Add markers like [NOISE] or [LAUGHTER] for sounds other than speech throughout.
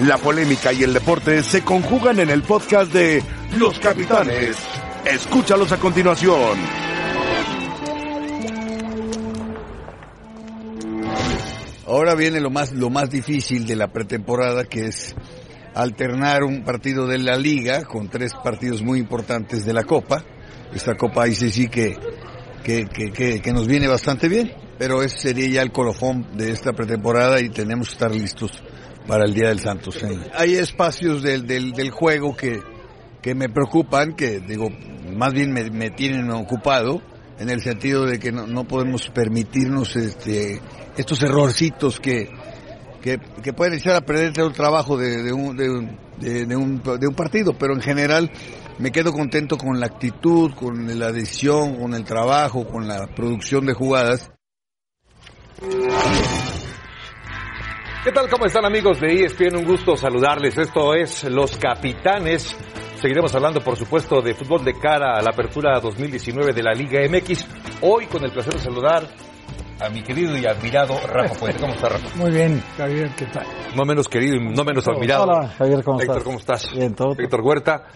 La polémica y el deporte se conjugan en el podcast de Los Capitanes. Escúchalos a continuación. Ahora viene lo más, lo más difícil de la pretemporada, que es alternar un partido de la liga con tres partidos muy importantes de la Copa. Esta Copa ICC que, que, que, que, nos viene bastante bien, pero ese sería ya el colofón de esta pretemporada y tenemos que estar listos para el Día del Santos. Hay espacios del, del, juego que, que me preocupan, que digo, más bien me, me tienen ocupado, en el sentido de que no, no podemos permitirnos este, estos errorcitos que, que, que, pueden echar a perder el trabajo de, de, un, de, un, de, un, de un partido, pero en general me quedo contento con la actitud, con la decisión, con el trabajo, con la producción de jugadas. ¿Qué tal? ¿Cómo están amigos de ESPN? Un gusto saludarles. Esto es Los Capitanes. Seguiremos hablando, por supuesto, de fútbol de cara a la apertura 2019 de la Liga MX. Hoy con el placer de saludar a mi querido y admirado Rafa Puente. ¿Cómo estás, Rafa? Muy bien, Javier, ¿qué tal? No menos querido y no menos admirado. Hola, Javier, ¿cómo Héctor, estás? ¿cómo estás? Bien, todo. Héctor Huerta.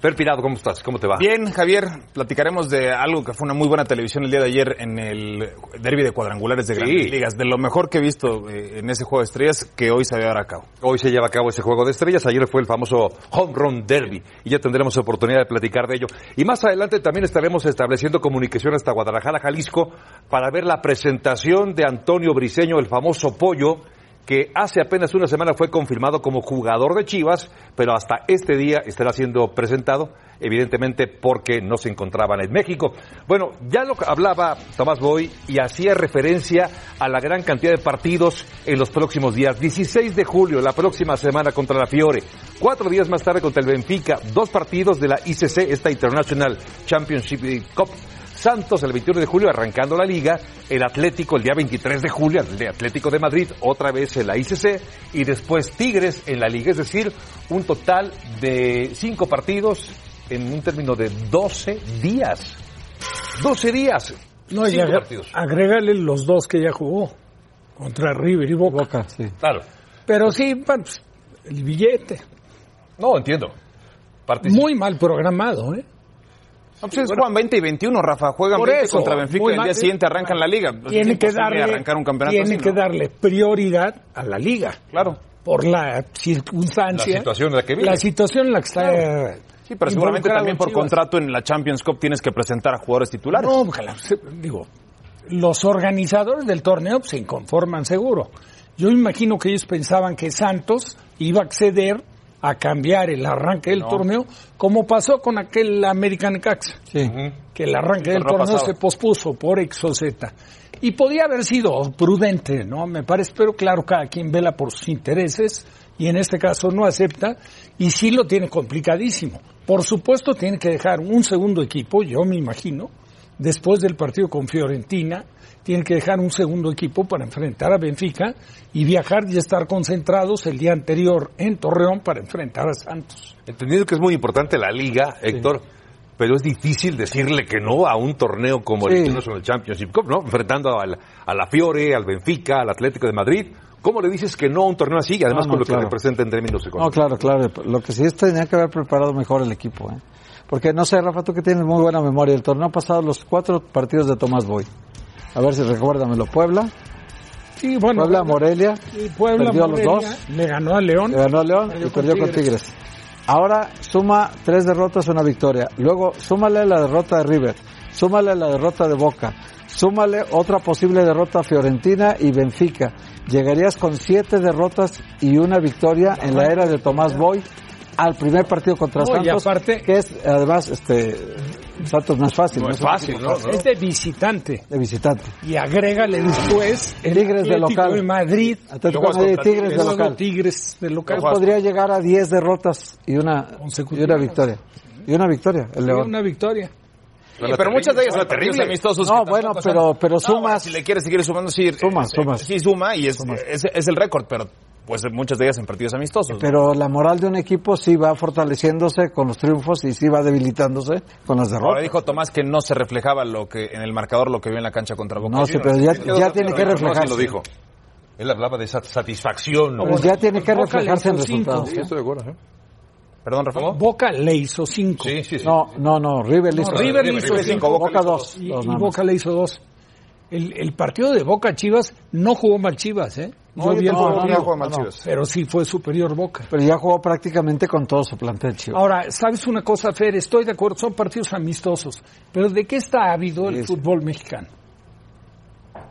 Fer Pirado, ¿cómo estás? ¿Cómo te va? Bien, Javier, platicaremos de algo que fue una muy buena televisión el día de ayer en el derby de cuadrangulares de Sí. grandes ligas, de lo mejor que he visto eh, en ese juego de estrellas que hoy se va a llevar a cabo. Hoy se lleva a cabo ese juego de estrellas. Ayer fue el famoso Home Run Derby y ya tendremos oportunidad de platicar de ello. Y más adelante también estaremos estableciendo comunicación hasta Guadalajara, Jalisco, para ver la presentación de Antonio Briseño, el famoso pollo, que hace apenas una semana fue confirmado como jugador de Chivas, pero hasta este día estará siendo presentado, evidentemente porque no se encontraban en México. Bueno, ya lo hablaba Tomás Boy y hacía referencia a la gran cantidad de partidos en los próximos días. 16 de julio, la próxima semana contra la Fiore. Cuatro días más tarde contra el Benfica. Dos partidos de la ICC, esta International Championship Cup. Santos el 21 de julio arrancando la liga, el Atlético el día 23 de julio, el Atlético de Madrid otra vez en la ICC y después Tigres en la liga, es decir, un total de cinco partidos en un término de 12 días. 12 días. No, cinco partidos. agrégale los dos que ya jugó contra River y Boca. Claro. Pero sí, bueno, pues, el billete. No, entiendo. Muy mal programado, ¿eh? No, pues es juegan 20 y 21, Rafa, juegan Por 20 eso, contra Benfica y el día siguiente arrancan la liga. Tiene que darle, arrancar un campeonato tiene así, que ¿no? darle prioridad a la liga. Claro. Por la circunstancia. La situación en la que vive. La situación en la que está. Sí, pero seguramente también por Chivas. contrato en la Champions Cup tienes que presentar a jugadores titulares. No, ojalá, digo, los organizadores del torneo se inconforman seguro. Yo imagino que ellos pensaban que Santos iba a acceder a cambiar el arranque del torneo, como pasó con aquel American Cax, que el arranque del torneo torneo pasado. se pospuso por Exoceta. Y podía haber sido prudente, ¿no? Me parece, pero claro, cada quien vela por sus intereses y en este caso no acepta y sí lo tiene complicadísimo. Por supuesto tiene que dejar un segundo equipo, yo me imagino, después del partido con Fiorentina, tiene que dejar un segundo equipo para enfrentar a Benfica y viajar y estar concentrados el día anterior en Torreón para enfrentar a Santos. Entendiendo que es muy importante la liga, Héctor, pero es difícil decirle que no a un torneo como el Sí. International Championship Cup, ¿no? Enfrentando al- a la Fiore, al Benfica, al Atlético de Madrid. ¿Cómo le dices que no a un torneo así? Además, No, no, con lo claro. que representa en términos No, económicos. claro, claro. Lo que sí es tenía que haber preparado mejor el equipo, ¿eh? Porque no sé, Rafa, tú que tienes muy buena memoria. El torneo pasado, los cuatro partidos de Tomás Boy. A ver si recuérdamelo. Puebla, Sí, bueno, Puebla, Morelia, y Puebla perdió a los dos. le ganó a León. le ganó a León Perdió y perdió con Tigres. Tigres. Ahora suma tres derrotas, una victoria. Luego súmale la derrota de River, súmale la derrota de Boca, súmale otra posible derrota a Fiorentina y Benfica. Llegarías con siete derrotas y una victoria en la era de Tomás Boy al primer partido contra No, y Santos, aparte- que es además este Santos no es fácil, No es un fácil, ¿no? Es de visitante. de visitante. Y agrégale después el Tigres de local. de Madrid. Atlético Madrid, Tigres de local. Tigres de local. Podría llegar a 10 derrotas y una, y una victoria. Y una victoria, el León. Una victoria. Sí, pero muchas de ellas son terrible. partidos amistosos. No, bueno, pero- pero No, sumas- bueno, si le quieres seguir sumando, sí. Sumas, eh, sumas. Sí, suma y es, Sumas. es, es el récord, pero pues muchas de ellas en partidos amistosos. Pero la moral de un equipo sí va fortaleciéndose con los triunfos y sí va debilitándose con las Ahora derrotas. dijo Tomás que no se reflejaba lo que en el marcador lo que vio en la cancha contra Boca. No, sí, pero ya, ya tiene que No, sí reflejarse. lo dijo. Él hablaba de esa satisfacción. ¿no? Pues ya tiene que reflejarse en resultados. Sí, estoy de acuerdo. ¿eh? Perdón, Rafa. Boca le hizo cinco. Sí, sí, sí. No, no, no, River le No, hizo River River hizo hizo cinco, cinco, Boca dos. y. Boca le hizo dos. El, el partido de Boca Chivas no jugó mal Chivas, ¿eh? No, yo vi el tampoco no, mal. Chivas. pero sí fue superior Boca. Pero ya jugó prácticamente con todo su plantel Chivas. Ahora, ¿sabes una cosa, Fer? Estoy de acuerdo, son partidos amistosos. Pero ¿de qué está ávido el fútbol mexicano?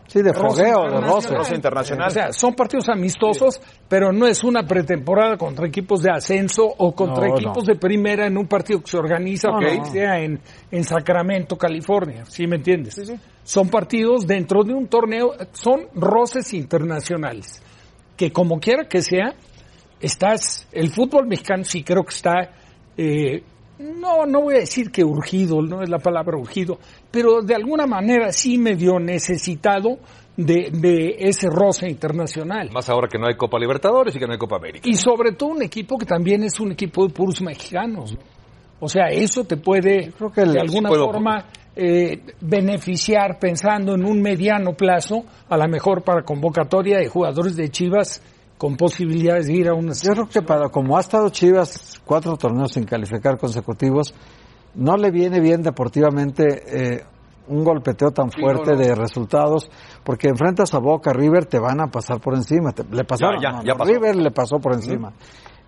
Sí, de Roce fogueo, de roce. Roce internacional. O sea, son partidos amistosos, pero no es una pretemporada contra equipos de ascenso o contra No, equipos no. de primera en un partido que se organiza, No, que no. sea en, en Sacramento, California. ¿Sí me entiendes? Son partidos dentro de un torneo, son roces internacionales. Que como quiera que sea, estás, el fútbol mexicano sí creo que está, eh, no, no voy a decir que urgido, no es la palabra urgido, pero de alguna manera sí medio necesitado de, de ese roce internacional. Más ahora que no hay Copa Libertadores y que no hay Copa América. Y sobre todo un equipo que también es un equipo de puros mexicanos. ¿no? O sea, eso te puede creo que de alguna forma eh, beneficiar pensando en un mediano plazo, a lo mejor para convocatoria de jugadores de Chivas con posibilidades de ir a una Yo creo que para como ha estado Chivas cuatro torneos sin calificar consecutivos, no le viene bien deportivamente eh, un golpeteo tan fuerte de resultados, porque enfrentas a Boca, River, te van a pasar por encima. Te- le pasaron, Ya, ya, no, ya no, pasó. River le pasó por encima.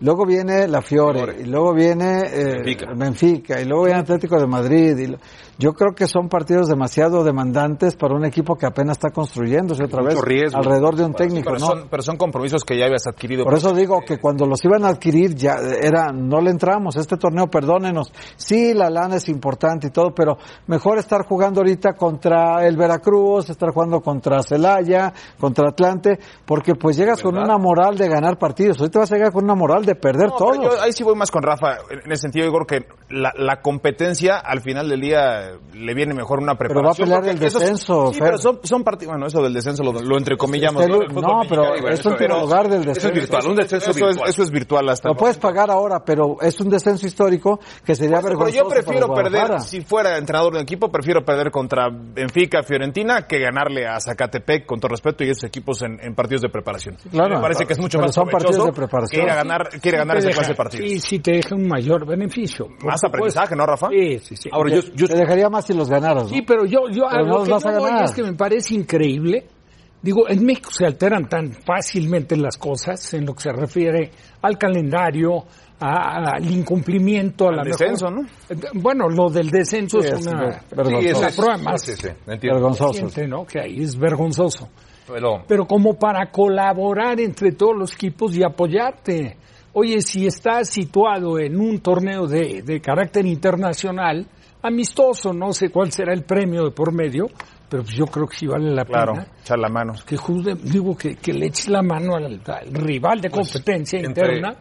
Luego viene la Fiore, Fiore. y luego viene eh, Benfica. Benfica, y luego viene Atlético de Madrid. Y lo- yo creo que son partidos demasiado demandantes para un equipo que apenas está construyéndose otra Mucho vez riesgo. alrededor de un técnico. Pero, ¿no? son, pero son compromisos que ya habías adquirido. Por eso digo que cuando los iban a adquirir ya era, no le entramos, este torneo, perdónenos. Sí, la lana es importante y todo, pero mejor estar jugando ahorita contra el Veracruz, estar jugando contra Celaya, contra Atlante, porque pues llegas con una moral de ganar partidos. Ahorita vas a llegar con una moral de perder No, yo ahí sí voy más con Rafa. En ese sentido, creo que la, la competencia al final del día le viene mejor una Pero va a preparación. pelear porque el esos- descenso, Sí, Fer. pero son, son partidos. Bueno, eso del descenso lo, lo entrecomillamos. Este, ¿no? pero y bueno, es pero- lugar del Eso es descenso. virtual, un descenso Eso es, virtual. eso es virtual hasta Lo puedes pagar ahora, pero es un descenso histórico que sería Pero vergonzoso yo prefiero para perder, si fuera entrenador de un equipo, prefiero perder contra Benfica, Fiorentina, que ganarle a Zacatepec, con todo respeto, y esos equipos en, en partidos de preparación. claro. Me parece que es mucho Pero más son partidos de preparación. que ir a ganar, que ir a ganar esa deja- clase de partidos. Sí, sí te deja un mayor beneficio. por Más supuesto. aprendizaje, ¿no, Rafa? Sí, sí, sí. Ahora, yo, yo, Te dejaría más si los ganaras, ¿no? Sí, pero yo, yo Pero a no que voy ganar. es que me parece increíble. Digo, en México se alteran tan fácilmente las cosas en lo que se refiere al calendario, a- al incumplimiento, a Al la descenso, mejor- Bueno, lo del descenso Sí, es es una, ver- vergonzoso. Sí, es prueba más sí. Vergonzoso. reciente, ¿no? Que ahí es vergonzoso. Pero, Pero como para colaborar entre todos los equipos y apoyarte. Oye, si estás situado en un torneo de, de carácter internacional, amistoso, no sé cuál será el premio de por medio, pero pues yo creo que sí vale la Claro, pena. echar la mano. Que jude- digo que, que le eches la mano al, al rival de competencia entre- interna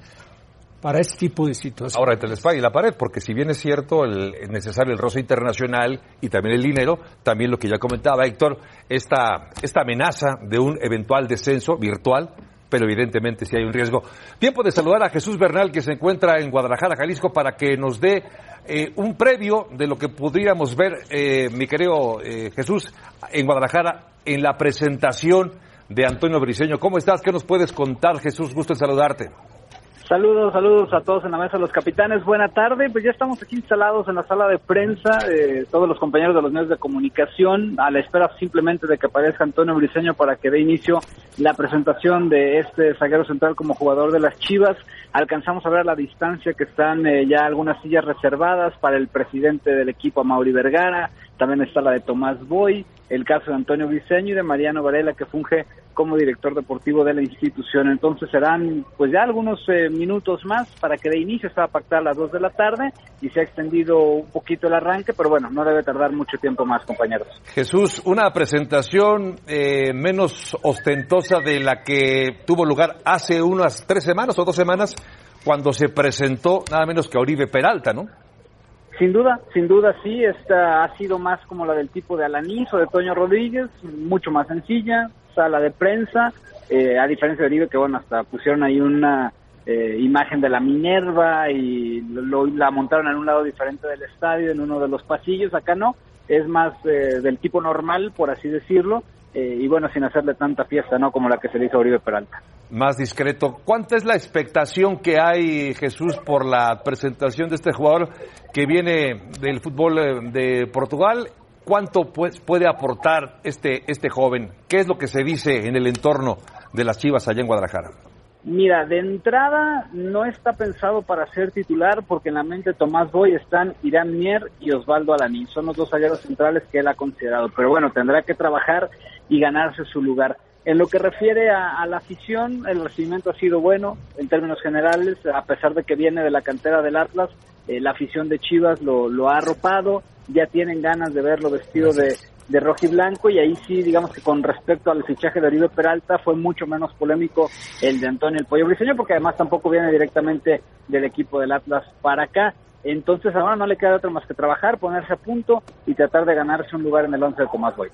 para este tipo de situaciones. ahora entre la espada y la pared, porque si bien es cierto el, es necesario el roce internacional y también el dinero, también lo que ya comentaba Héctor, esta, esta amenaza de un eventual descenso virtual, pero evidentemente si hay un riesgo. Tiempo de saludar a Jesús Bernal, que se encuentra en Guadalajara, Jalisco, para que nos dé eh, un previo de lo que podríamos ver, eh, mi querido eh, Jesús, en Guadalajara, en la presentación de Antonio Briseño. ¿Cómo estás? ¿Qué nos puedes contar, Jesús? Gusto en saludarte. Saludos, saludos a todos en la mesa de los capitanes. Buena tarde. Pues ya estamos aquí instalados en la sala de prensa, eh, todos los compañeros de los medios de comunicación, a la espera simplemente de que aparezca Antonio Briseño para que dé inicio la presentación de este zaguero central como jugador de las Chivas. Alcanzamos a ver la distancia que están eh, ya algunas sillas reservadas para el presidente del equipo, Mauri Vergara. También está la de Tomás Boy, el caso de Antonio Briseño y de Mariano Varela, que funge como director deportivo de la institución. Entonces serán pues ya algunos eh, minutos más para que de inicio estaba pactada a las 2 de la tarde y se ha extendido un poquito el arranque, pero bueno, no debe tardar mucho tiempo más, compañeros. Jesús, una presentación eh, menos ostentosa de la que tuvo lugar hace unas tres semanas o dos semanas cuando se presentó nada menos que a Oribe Peralta, ¿no? Sin duda, sin duda sí, esta ha sido más como la del tipo de Alanis o de Toño Rodríguez, mucho más sencilla, sala de prensa, eh, a diferencia de Oribe que bueno, hasta pusieron ahí una eh, imagen de la Minerva y lo- la montaron en un lado diferente del estadio, en uno de los pasillos, acá no, es más eh, del tipo normal, por así decirlo, eh, y bueno, sin hacerle tanta fiesta, ¿no? Como la que se le hizo a Oribe Peralta. Más discreto. ¿Cuánta es la expectación que hay, Jesús, por la presentación de este jugador que viene del fútbol eh, de Portugal? ¿Cuánto pues, puede aportar este, este joven? ¿Qué es lo que se dice en el entorno de las Chivas allá en Guadalajara? Mira, de entrada no está pensado para ser titular porque en la mente de Tomás Boy están Irán Mier y Osvaldo Alaní. Son los dos aliados centrales que él ha considerado. Pero bueno, tendrá que trabajar y ganarse su lugar. En lo que refiere a, a, la afición, el recibimiento ha sido bueno en términos generales, a pesar de que viene de la cantera del Atlas, eh, la afición de Chivas lo, lo, ha arropado, ya tienen ganas de verlo vestido de, de rojo y blanco y ahí sí, digamos que con respecto al fichaje de Oribe Peralta fue mucho menos polémico el de Antonio El Pollo Briseño porque además tampoco viene directamente del equipo del Atlas para acá. Entonces ahora no le queda otra más que trabajar, ponerse a punto y tratar de ganarse un lugar en el once de Tomás Boy.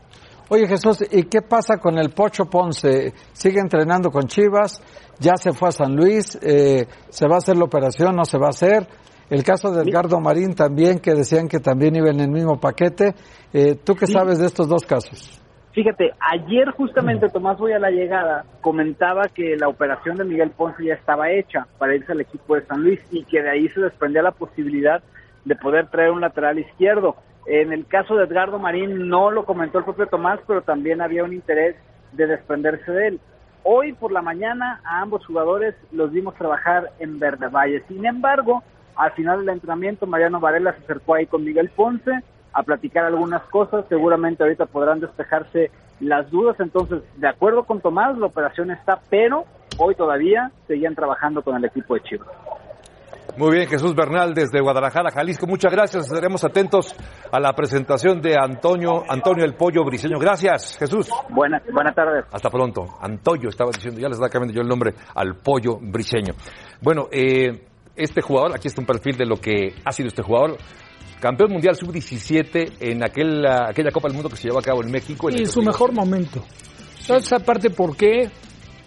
Oye Jesús, ¿y qué pasa con el Pocho Ponce? ¿Sigue entrenando con Chivas? ¿Ya se fue a San Luis? Eh, ¿Se va a hacer la operación? ¿No se va a hacer? El caso de Edgardo Marín también, que decían que también iba en el mismo paquete. Eh, ¿Tú qué sí. sabes de estos dos casos? Fíjate, ayer justamente Tomás Boy a la llegada comentaba que la operación de Miguel Ponce ya estaba hecha para irse al equipo de San Luis y que de ahí se desprendía la posibilidad de poder traer un lateral izquierdo. En el caso de Edgardo Marín no lo comentó el propio Tomás, pero también había un interés de desprenderse de él. Hoy por la mañana a ambos jugadores los vimos trabajar en Verde Valle. Sin embargo, al final del entrenamiento Mariano Varela se acercó ahí con Miguel Ponce a platicar algunas cosas. Seguramente ahorita podrán despejarse las dudas. Entonces, de acuerdo con Tomás, la operación está, pero hoy todavía seguían trabajando con el equipo de Chivas. Muy bien, Jesús Bernal desde Guadalajara, Jalisco. Muchas gracias. Estaremos atentos a la presentación de Antonio, Antonio el Pollo Briseño. Gracias, Jesús. Buenas, buenas tardes. Hasta pronto. Antonio estaba diciendo, ya les da cambiando yo el nombre al Pollo Briseño. Bueno, eh, este jugador, aquí está un perfil de lo que ha sido este jugador. Campeón mundial sub-17 en aquel, aquella Copa del Mundo que se llevó a cabo en México. En y su mejor momento. ¿Sabes aparte por qué?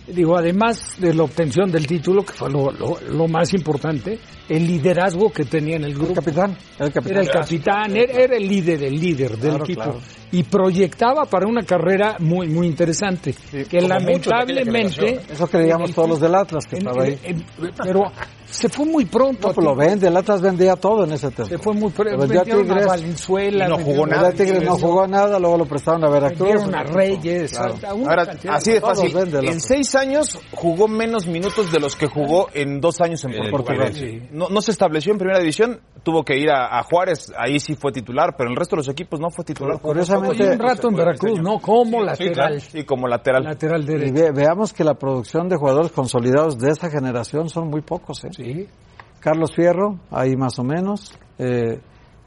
Digo, además de la obtención del título, que fue lo, lo, lo, más importante, el liderazgo que tenía en el grupo. El capitán. El capitán. Era el capitán, era, era, el líder, el líder del claro, equipo. Claro. Y proyectaba para una carrera muy, muy interesante. Sí, que lamentablemente. Eso creíamos todos los del Atlas que en, estaba ahí. En, pero se fue muy pronto. No, pues lo vende, el Atlas vendía todo en ese tiempo. Se fue muy pronto. Vendió a Tigres. A Valenzuela. Y no jugó nada. Tigres no jugó nada, luego lo prestaron a Veracruz. Vendieron a Reyes. Claro. A Ahora, así de fácil. Vende, en seis años jugó menos minutos de los que jugó en dos años en, en Portugal. Sí. No, no, se estableció en primera división, tuvo que ir a, a, Juárez, ahí sí fue titular, pero en el resto de los equipos no fue titular. Curiosamente, un rato en Veracruz, ¿no? Como lateral. Sí, como lateral. Lateral derecho. Y ve, veamos que la producción de jugadores consolidados de esa generación son muy pocos, ¿eh? Sí. Carlos Fierro, ahí más o menos. Eh,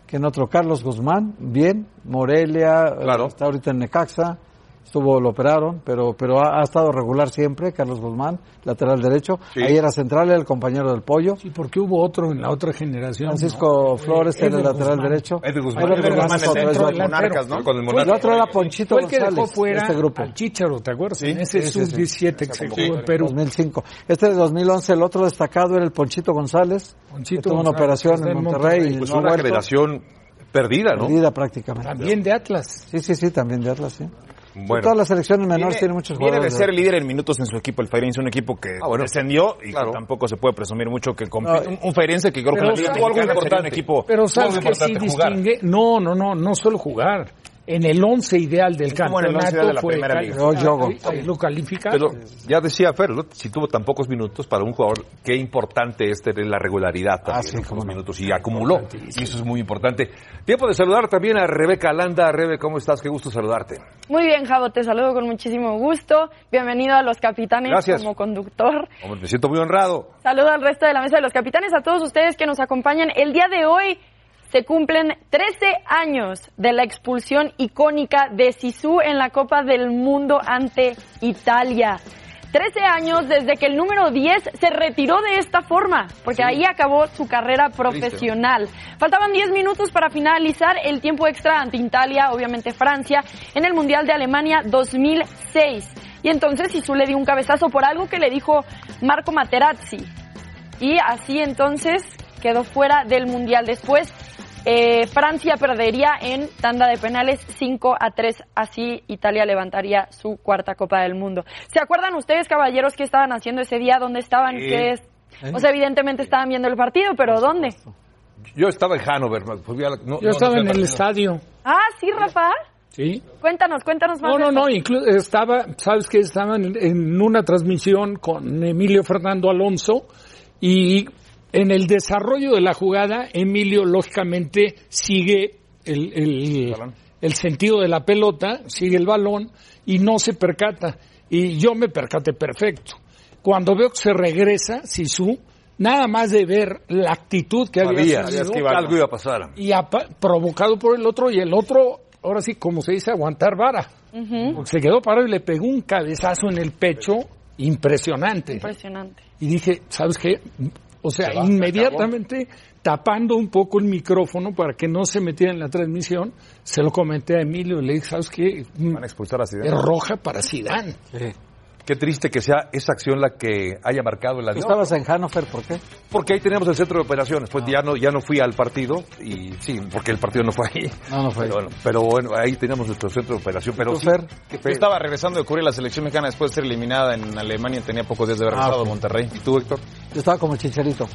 que en otro Carlos Guzmán, bien. Morelia, claro. está ahorita en Necaxa. Estuvo, lo operaron, pero, pero ha, ha, estado regular siempre, Carlos Guzmán, lateral derecho. Sí. Ahí era central, era el compañero del pollo. Sí, porque hubo otro en la otra generación. Francisco ¿no? Flores era el lateral Guzmán. derecho. Eddie Guzmán. Eddie Guzmán, Guzmán, es otro, es Monarcas, ¿no? Con el Monarcas. El otro era Ponchito Fue el que González, dejó fuera este grupo. al Chicharo, ¿te acuerdas? Sí, en ese sí, sí, sub-17 que se jugó en Perú. 2005. Este de 2011, el otro destacado era el Ponchito González. Ponchito que tuvo una operación en Monterrey. Pues una generación perdida, ¿no? Perdida prácticamente. También de Atlas. Sí, sí, sí, también de Atlas, sí. Bueno. Todas las selecciones menores Viene, tienen muchos viene jugadores. de ser líder en minutos en su equipo, el Feirense, un equipo que Ah, bueno. descendió y Claro. que tampoco se puede presumir mucho que compite. No, un, un Feirense que creo que algo sería un importante. equipo Pero sabes Muy que sí importante jugar. distingue. No, no, no, no solo jugar. En el once ideal del campeonato de la fue liga. Yo, lo calificaron. Pero ya decía Fer, ¿no? si tuvo tan pocos minutos para un jugador, qué importante es tener la regularidad también, Ah, sí, ¿no? no. minutos y acumuló. Y eso es muy importante. Tiempo de saludar también a Rebeca Landa. Rebe, ¿cómo estás? Qué gusto saludarte. Muy bien, Javo, te saludo con muchísimo gusto. Bienvenido a los capitanes Gracias. como conductor. Hombre, me siento muy honrado. Saludo al resto de la mesa de los capitanes, a todos ustedes que nos acompañan. El día de hoy se cumplen 13 años de la expulsión icónica de Sisu en la Copa del Mundo ante Italia. 13 años desde que el número 10 se retiró de esta forma, porque ahí acabó su carrera profesional. Faltaban 10 minutos para finalizar el tiempo extra ante Italia, obviamente Francia, en el Mundial de Alemania 2006. Y entonces Sisu le dio un cabezazo por algo que le dijo Marco Materazzi. Y así entonces quedó fuera del Mundial. Después eh, Francia perdería en tanda de penales 5 a 3. Así Italia levantaría su cuarta Copa del Mundo. ¿Se acuerdan ustedes, caballeros, qué estaban haciendo ese día? ¿Dónde estaban? Sí. ¿Qué es? O sea, evidentemente estaban viendo el partido, pero ¿dónde? Yo estaba en Hanover. no- Yo no, estaba no en el estadio. Ah, sí, Rafa. Sí. Cuéntanos, cuéntanos más. No, no, no, inclu- estaba, sabes que estaba en, en una transmisión con Emilio Fernando Alonso y en el desarrollo de la jugada, Emilio lógicamente sigue el, el, el sentido de la pelota, sigue el balón y no se percata. Y yo me percaté perfecto. Cuando veo que se regresa, Sisu, nada más de ver la actitud que había que algo iba a pasar. y provocado por el otro y el otro, ahora sí, como se dice, aguantar vara. Porque se quedó parado y le pegó un cabezazo en el pecho impresionante. Impresionante. Y dije, ¿sabes qué? O sea, inmediatamente tapando un poco el micrófono para que no se metiera en la transmisión, se lo comenté a Emilio y le dije, ¿sabes qué? Van a expulsar a Zidane. Es roja para Zidane. Qué triste que sea esa acción la que haya marcado el adiós. estabas en Hannover, ¿por qué? Porque ahí teníamos el centro de operaciones. Pues ya no ya no fui al partido y sí, porque el partido no fue ahí. No, no fue ahí. Pero, bueno, pero bueno, ahí teníamos nuestro centro de operación. Pero ¿Tú, sí, Fer? Yo estaba regresando de cubrir la selección mexicana después de ser eliminada en Alemania. Tenía pocos días de haber Ah, regresado a Monterrey. ¿Y tú, Héctor? Yo estaba como chicharito.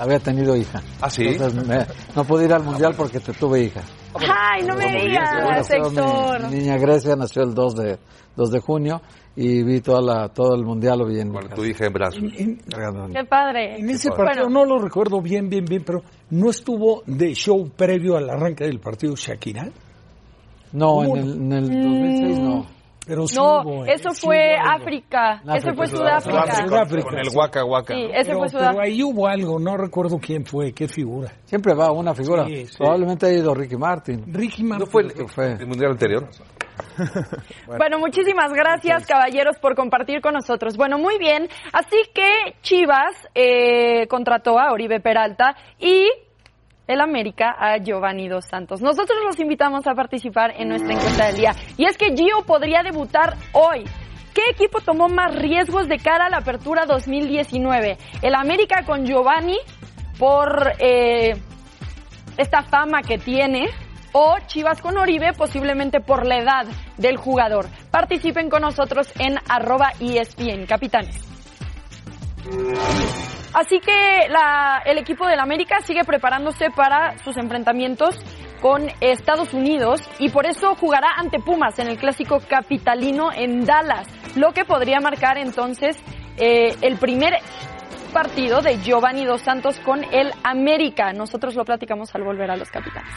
Había tenido hija. Ah, sí. Entonces me- no pude ir al mundial porque te tuve hija. Ay, no me digas, Héctor. Mi, mi niña Grecia nació el 2 de, 2 de junio y vi toda la, todo el mundial lo vi en Con tu hija en brazos. En, Qué padre. en ese partido no lo recuerdo bien, bien, bien, pero ¿no estuvo de show previo al arranque del partido Shakira? No, en el, en el 2006 no. Pero sí No, hubo, eso Sí fue. África. África, fue Sudáfrica. Sudáfrica. Sudáfrica. Con el Waka Waka. Sí, ese Pero, fue pero Sudáfrica. ahí hubo algo, no recuerdo quién fue, qué figura. Siempre va una figura. Sí, sí. Probablemente ha ido Ricky Martin. Ricky ¿No Martin. fue el, que fue. el mundial anterior? [LAUGHS] Bueno, muchísimas gracias, caballeros, por compartir con nosotros. Bueno, muy bien. Así que Chivas eh, contrató a Oribe Peralta y el América a Giovanni Dos Santos. Nosotros los invitamos a participar en nuestra encuesta del día. Y es que Gio podría debutar hoy. ¿Qué equipo tomó más riesgos de cara a la apertura 2019? ¿El América con Giovanni por eh, esta fama que tiene? O Chivas con Oribe, posiblemente por la edad del jugador. Participen con nosotros en arroba ESPN, capitanes. Así que el equipo del América sigue preparándose para sus enfrentamientos con Estados Unidos y por eso jugará ante Pumas en el clásico capitalino en Dallas, lo que podría marcar entonces eh, el primer partido de Giovanni Dos Santos con el América. Nosotros lo platicamos al volver a los capitanes.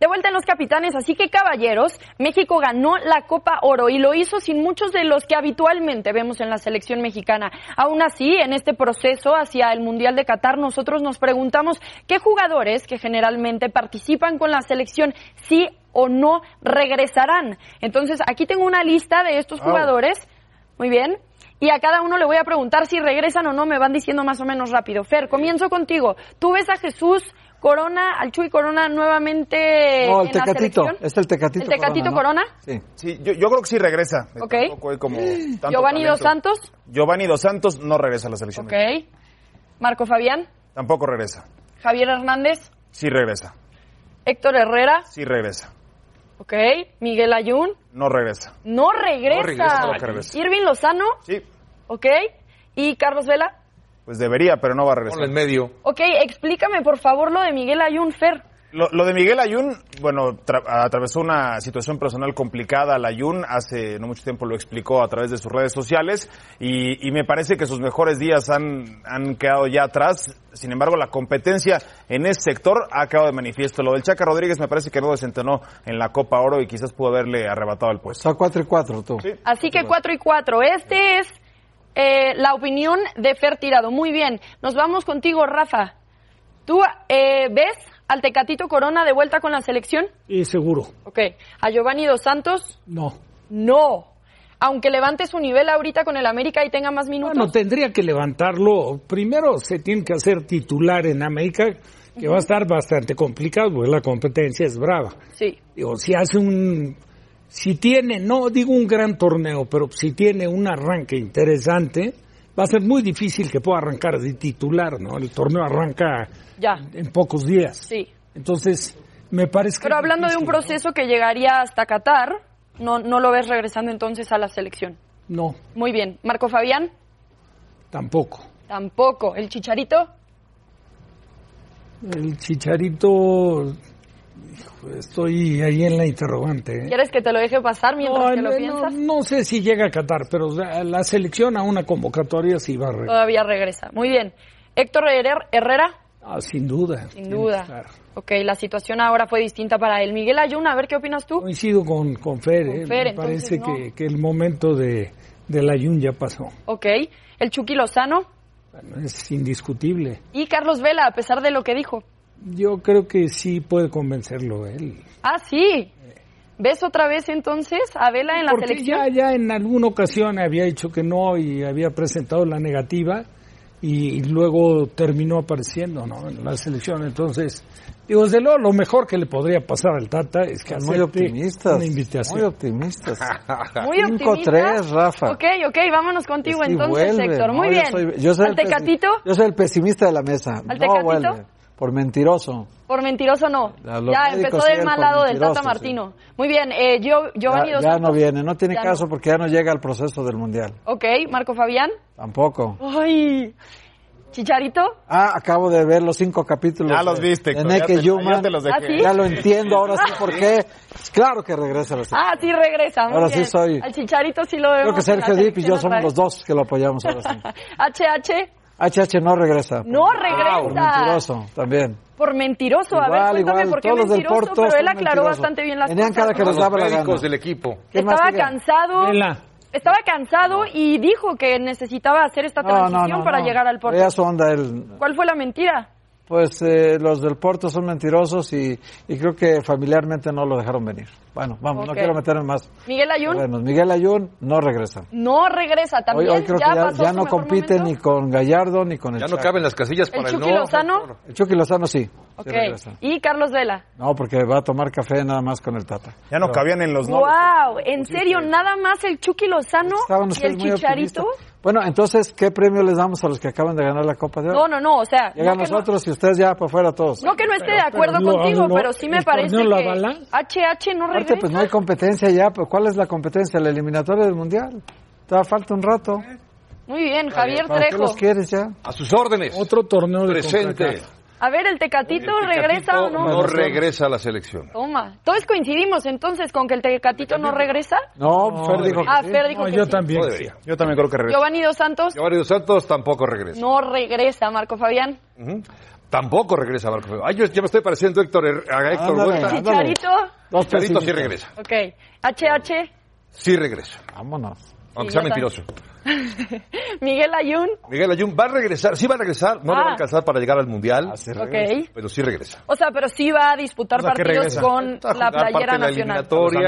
De vuelta en los capitanes, así que caballeros, México ganó la Copa Oro y lo hizo sin muchos de los que habitualmente vemos en la selección mexicana. Aún así, en este proceso hacia el Mundial de Qatar, nosotros nos preguntamos qué jugadores que generalmente participan con la selección sí o no regresarán. Entonces, aquí tengo una lista de estos jugadores. Muy bien. Y a cada uno le voy a preguntar si regresan o no, me van diciendo más o menos rápido. Fer, comienzo contigo. ¿Tú ves a Jesús Corona, al Chuy Corona nuevamente No, el en la Tecatito. selección? Es el Tecatito. ¿El Tecatito Corona, Corona? ¿no? Sí. Sí, yo, yo creo que sí regresa. Ok. Tampoco hay como tanto Giovanni Dos. Santos. Giovanni Dos Santos no regresa a la selección. Ok. Marco Fabián. Tampoco regresa. Javier Hernández. Sí regresa. Héctor Herrera. Sí regresa. Ok. Miguel Ayun. No regresa. No regresa. No regresa, no regresa. Irving Lozano. Sí. Ok. ¿Y Carlos Vela? Pues debería, pero no va a regresar. en medio. Ok, explícame por favor lo de Miguel Ayun, Fer. Lo, lo de Miguel Ayun, bueno, tra- atravesó una situación personal complicada. La Ayun hace no mucho tiempo lo explicó a través de sus redes sociales y, y me parece que sus mejores días han, han quedado ya atrás. Sin embargo, la competencia en ese sector ha quedado de manifiesto. Lo del Chaca Rodríguez me parece que no desentonó en la Copa Oro y quizás pudo haberle arrebatado el puesto. Está 4 y 4 tú. Sí. Así que 4 y 4. Este es eh, la opinión de Fer Tirado. Muy bien. Nos vamos contigo, Rafa. ¿Tú eh, ves al Tecatito Corona de vuelta con la selección? Y seguro. Ok. ¿A Giovanni Dos Santos? No. No. Aunque levante su nivel ahorita con el América y tenga más minutos. Bueno, tendría que levantarlo. Primero se tiene que hacer titular en América, que va a estar bastante complicado, porque la competencia es brava. Sí. Digo, si hace un si tiene, no digo un gran torneo, pero si tiene un arranque interesante, va a ser muy difícil que pueda arrancar de titular, ¿no? El torneo arranca Ya. en pocos días. Sí. Entonces, me parece que... Pero hablando de un proceso que llegaría hasta Qatar, no, no lo ves regresando entonces a la selección. No, Muy bien. Marco Fabián, tampoco. tampoco. ¿El Chicharito? El chicharito, estoy ahí en la interrogante. ¿eh? ¿Quieres que te lo deje pasar mientras No, que lo no, piensas? no sé si llega a Qatar, pero la selección a una convocatoria sí va a regresar. Todavía regresa. Muy bien. Héctor Herrera, Herrera, Ah, sin duda. sin duda. Ok, la situación ahora fue distinta para él. Miguel Ayuna, a ver qué opinas tú. Coincido con, con Fer, Con ¿eh? Fer, me entonces, parece no. que, que el momento de, del Ayun ya pasó. Ok. El Chucky Lozano Bueno, es indiscutible. y Carlos Vela, a pesar de lo que dijo. Yo creo que sí puede convencerlo él. Ah, sí. ¿Ves otra vez entonces a Vela en la Porque selección? ya, ya en alguna ocasión había dicho que no y había presentado la negativa y, luego terminó apareciendo ¿no? en la selección. Entonces, digo, desde luego lo mejor que le podría pasar al Tata es que muy optimistas. una invitación. Muy optimistas. [LAUGHS] Muy 5-3, optimista. Rafa. Ok, ok, vámonos contigo Sí entonces, vuelve, Héctor. ¿no? Muy Yo bien. soy- yo soy ¿Al el Tecatito? Yo soy el pesimista de la mesa. ¿Al no Tecatito? vuelve. Por mentiroso. Por mentiroso no. Ya empezó sí, del mal lado del Tata sí. Martino. Muy bien, eh, yo, Giovanni ya, Dos ya no viene. No tiene Ya caso no. porque ya no llega al proceso del mundial. Ok, Marco Fabián. Tampoco. Ay, Chicharito. Ah, acabo de ver los cinco capítulos. Ya los viste, de ya Neke ya te los dejé. ¿Ah, sí? Ya lo entiendo, ahora sí [LAUGHS] por qué. Claro que regresa la. Ah, sí regresa. Muy Ahora sí soy- Al Chicharito sí lo vemos. Creo que Sergio Dip y yo somos los dos que lo apoyamos ahora sí. HH. HH no regresa. No Por regresa. mentiroso, también. Por mentiroso. A ver, cuéntame igual, por qué los mentiroso, Porto pero él aclaró bastante bien las Tenían cosas. cada que les daba la médicos gana. del equipo. ¿Qué más Estaba cansado. Vela. Estaba cansado y dijo que necesitaba hacer esta No, no, transición no, para no. llegar al Porto. Vea su onda él. ¿Cuál fue la mentira? Pues eh, los del Porto son mentirosos y, y creo que familiarmente no lo dejaron venir. Bueno, vamos, no quiero meterme más. Miguel Ayun terrenos. Miguel Ayun no regresa. no regresa también. hoy creo ya que ya, pasó ya su no compite momento? ni con Gallardo ni con el Ya no caben las casillas ¿El para el, Chucky no. Lozano? El Chucky Lozano sí. sí Ok. regresa. y Carlos Vela. No, porque va a tomar café nada más con el Tata. Ya no cabían en los nombres. wow, ¿en serio? ¿Nada más el Chucky Lozano y el Chicharito? Bueno, entonces, ¿qué premio les damos a los que acaban de ganar la Copa de Oro? No, no, no, o sea, Llegan no nosotros y ustedes ya por fuera todos. No que no esté de acuerdo pero contigo, lo- pero sí me ¿el parece que avala? HH no Aparte, regresa. pues no hay competencia ya. Pues, ¿Cuál es la competencia? La eliminatoria del Mundial. Te falta un rato. Muy bien, Javier ¿Para qué Trejo. los quieres ya? A sus órdenes. Otro torneo de Presente. A ver, ¿el Tecatito El regresa Tecatito o no? No regresa a la selección. Toma. Todos coincidimos entonces con que el Tecatito no regresa. No, Fer dijo que Ah, sí. Fer dijo No, que yo sí. también. No. Yo también creo que regresa. Giovanni Dos Santos Giovanni Dos Santos tampoco regresa. no regresa, Marco Fabián. Ujú. Tampoco regresa Marco Feo. Ay, yo ya me estoy pareciendo a Héctor, a Héctor Ándale. Huerta. Ándale. Chicharito, Chicharito sí regresa. ok. HH, Sí regresa. Vámonos. Aunque Sí, sea mentiroso. [LAUGHS] Miguel Ayun, Miguel Ayun va a regresar. Sí va a regresar. No le va a Ah. alcanzar para llegar al Mundial. ok. Pero sí regresa. O sea, pero sí va a disputar O sea, que partidos con la playera nacional. eliminatoria,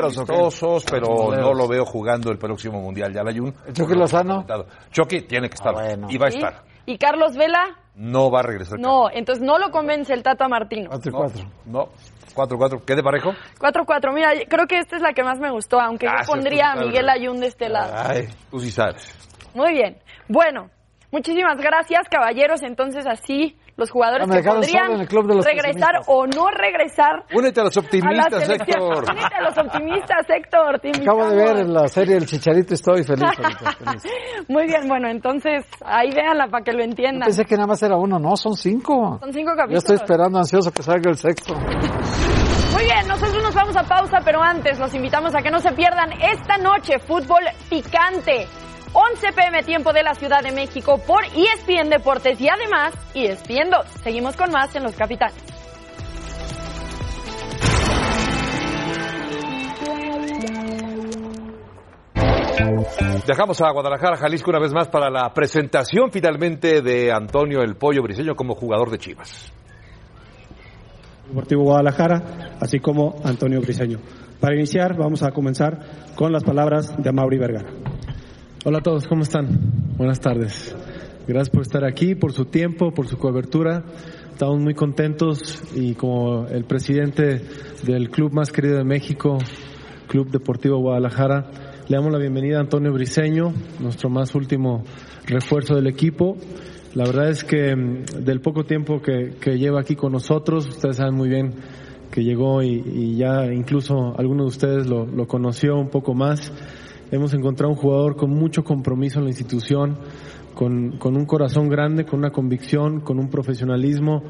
Los amistosos pero Moleros. no lo veo jugando el próximo Mundial ya el Ayun. ¿El Chucky Lozano? Chucky tiene que estar. Ah, bueno. Y va a estar. ¿Y Carlos Vela? No va a regresar. No, entonces no lo convence el Tata Martino. No, cuatro. no. 4-4. ¿Qué de parejo? 4-4. Mira, creo que esta es la que más me gustó, aunque Gracias, yo pondría a. Miguel Ayun de este lado. Ay, Tú sí sabes. Muy bien. Bueno, muchísimas gracias, caballeros. Entonces, así los jugadores que podrían solo en el club de los regresar o no regresar Únete a los a optimistas, selección. Héctor. Únete a los optimistas, Héctor. te acabo de ver la serie El Chicharito y estoy feliz ahorita. feliz. [LAUGHS] Muy bien, bueno, entonces ahí véanla para que lo entiendan. Pensé que nada más era uno, no, son cinco. Son cinco Yo capítulos. estoy esperando ansioso que salga el sexto. [LAUGHS] Muy bien, nosotros nos vamos a pausa, pero antes los invitamos a que no se pierdan esta noche fútbol picante. 11 pm tiempo de la Ciudad de México por ESPN Deportes y además ESPN 2. Seguimos con más en Los Capitanes. Dejamos a Guadalajara, Jalisco una vez más para la presentación finalmente de Antonio El Pollo Briseño como jugador de Chivas. Deportivo Guadalajara, así como Antonio Briseño. Para iniciar, vamos a comenzar con las palabras de Mauri Vergara. Hola a todos, ¿cómo están? Buenas tardes. Gracias por estar aquí, por su tiempo, por su cobertura. Estamos muy contentos y como el presidente del club más querido de México, Club Deportivo Guadalajara. Le damos la bienvenida a Antonio Briseño, nuestro más último refuerzo del equipo. La verdad es que mm, del poco tiempo que, que lleva aquí con nosotros, ustedes saben muy bien que llegó y, ya incluso alguno de ustedes lo, lo conoció un poco más. Hemos encontrado un jugador con mucho compromiso en la institución, con, con un corazón grande, con una convicción, con un profesionalismo,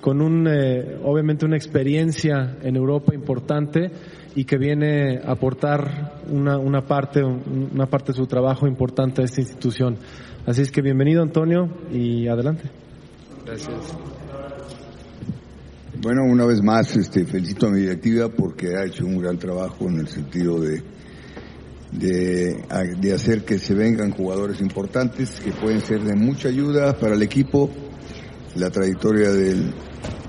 con un, eh, obviamente una experiencia en Europa importante y que viene a aportar una, una, parte, una parte de su trabajo importante a esta institución. Así es que bienvenido Antonio y adelante. Gracias. Bueno, una vez más este, felicito a mi directiva porque ha hecho un gran trabajo en el sentido de, de, de hacer que se vengan jugadores importantes que pueden ser de mucha ayuda para el equipo. La trayectoria del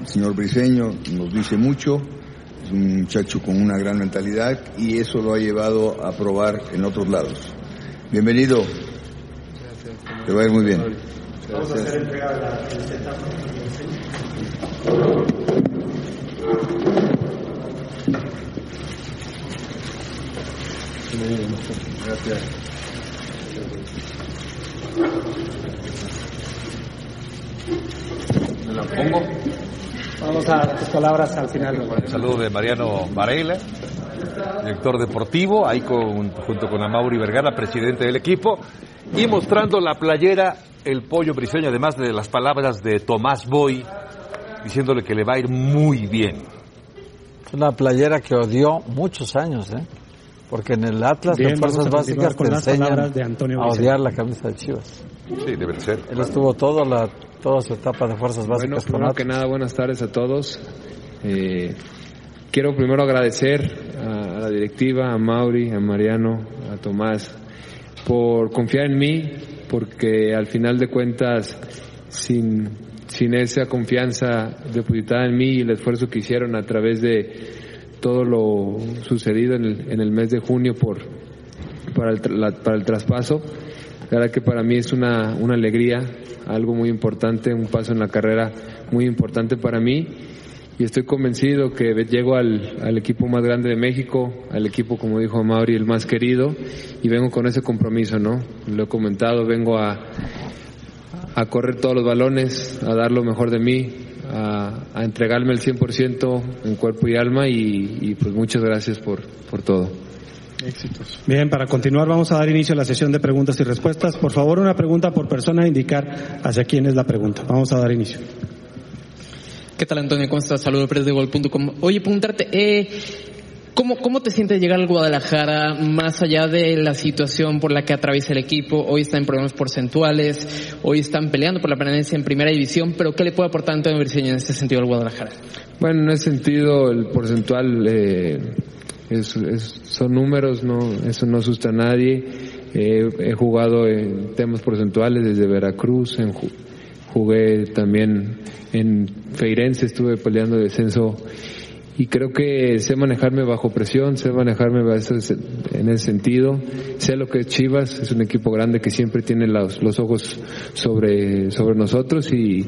señor Briseño nos dice mucho. Es un muchacho con una gran mentalidad y eso lo ha llevado a probar en otros lados. Bienvenido. Te va a ir muy bien. Vamos a hacer entrega de la Gracias. ¿Me la pongo? Vamos a tus palabras al final. El saludo de Mariano Varela, director deportivo, ahí con, junto con Amauri Vergara, presidente del equipo, y mostrando la playera el pollo briseño, además de las palabras de Tomás Boy, diciéndole que le va a ir muy bien. Es una playera que odió muchos años, ¿eh? Porque en el Atlas Bien, de Fuerzas Básicas te con las enseñan de Antonio a odiar la camisa de Chivas. Sí, debe de ser. Él estuvo toda, la, toda su etapa de Fuerzas Bueno, Básicas con primero que nada, buenas tardes a todos. Eh, quiero primero agradecer a, a la directiva, a Mauri, a Mariano, a Tomás, por confiar en mí, porque al final de cuentas, sin, sin esa confianza depositada en mí y el esfuerzo que hicieron a través de todo lo sucedido en el, mes de junio por, para, el, la- para el traspaso, la verdad que para mí es una, una alegría, algo muy importante, un paso en la carrera muy importante para mí y estoy convencido que llego al, al equipo más grande de México, al equipo, como dijo Mauri, el más querido y vengo con ese compromiso, ¿no? Lo he comentado, vengo a, a correr todos los balones, a dar lo mejor de mí, a, a entregarme el 100% en cuerpo y alma y, y pues muchas gracias por, por todo. Éxitos. Bien, para continuar vamos a dar inicio a la sesión de preguntas y respuestas. Por favor, una pregunta por persona a indicar hacia quién es la pregunta. Vamos a dar inicio. ¿Qué tal, Antonio? ¿Cómo estás? Saludos. Oye, preguntarte, eh, ¿cómo, ¿cómo te sientes llegar al Guadalajara más allá de la situación por la que atraviesa el equipo? Hoy están en problemas porcentuales, hoy están peleando por la permanencia en primera división, pero ¿qué le puede aportar Antonio Briceño en este sentido al Guadalajara? Bueno, en ese sentido el porcentual eh, son números, no, eso no asusta a nadie. Eh, he jugado en temas porcentuales desde Veracruz, en ju- jugué también en Feirense, estuve peleando descenso y creo que sé manejarme bajo presión, sé manejarme en ese sentido, sé lo que es Chivas, es un equipo grande que siempre tiene los, los ojos sobre, sobre nosotros y,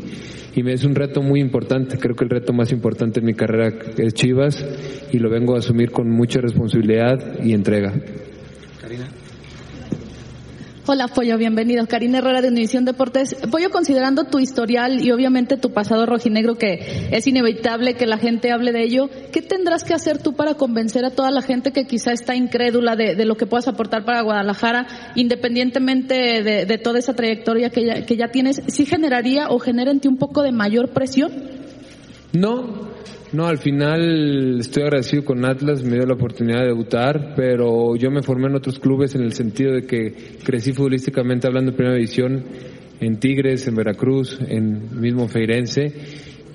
y me es un reto muy importante, creo que el reto más importante en mi carrera es Chivas y lo vengo a asumir con mucha responsabilidad y entrega. Hola, Pollo, bienvenido. Karina Herrera de Univisión Deportes. Pollo, considerando tu historial y obviamente tu pasado rojinegro, que es inevitable que la gente hable de ello, ¿qué tendrás que hacer tú para convencer a toda la gente que quizá está incrédula de, lo que puedas aportar para Guadalajara, independientemente de, de toda esa trayectoria que ya, que ya tienes? ¿Sí generaría o genera en ti un poco de mayor presión? No, no, al final estoy agradecido con Atlas, me dio la oportunidad de debutar, pero yo me formé en otros clubes en el sentido de que crecí futbolísticamente hablando de primera división en Tigres, en Veracruz, en mismo Feirense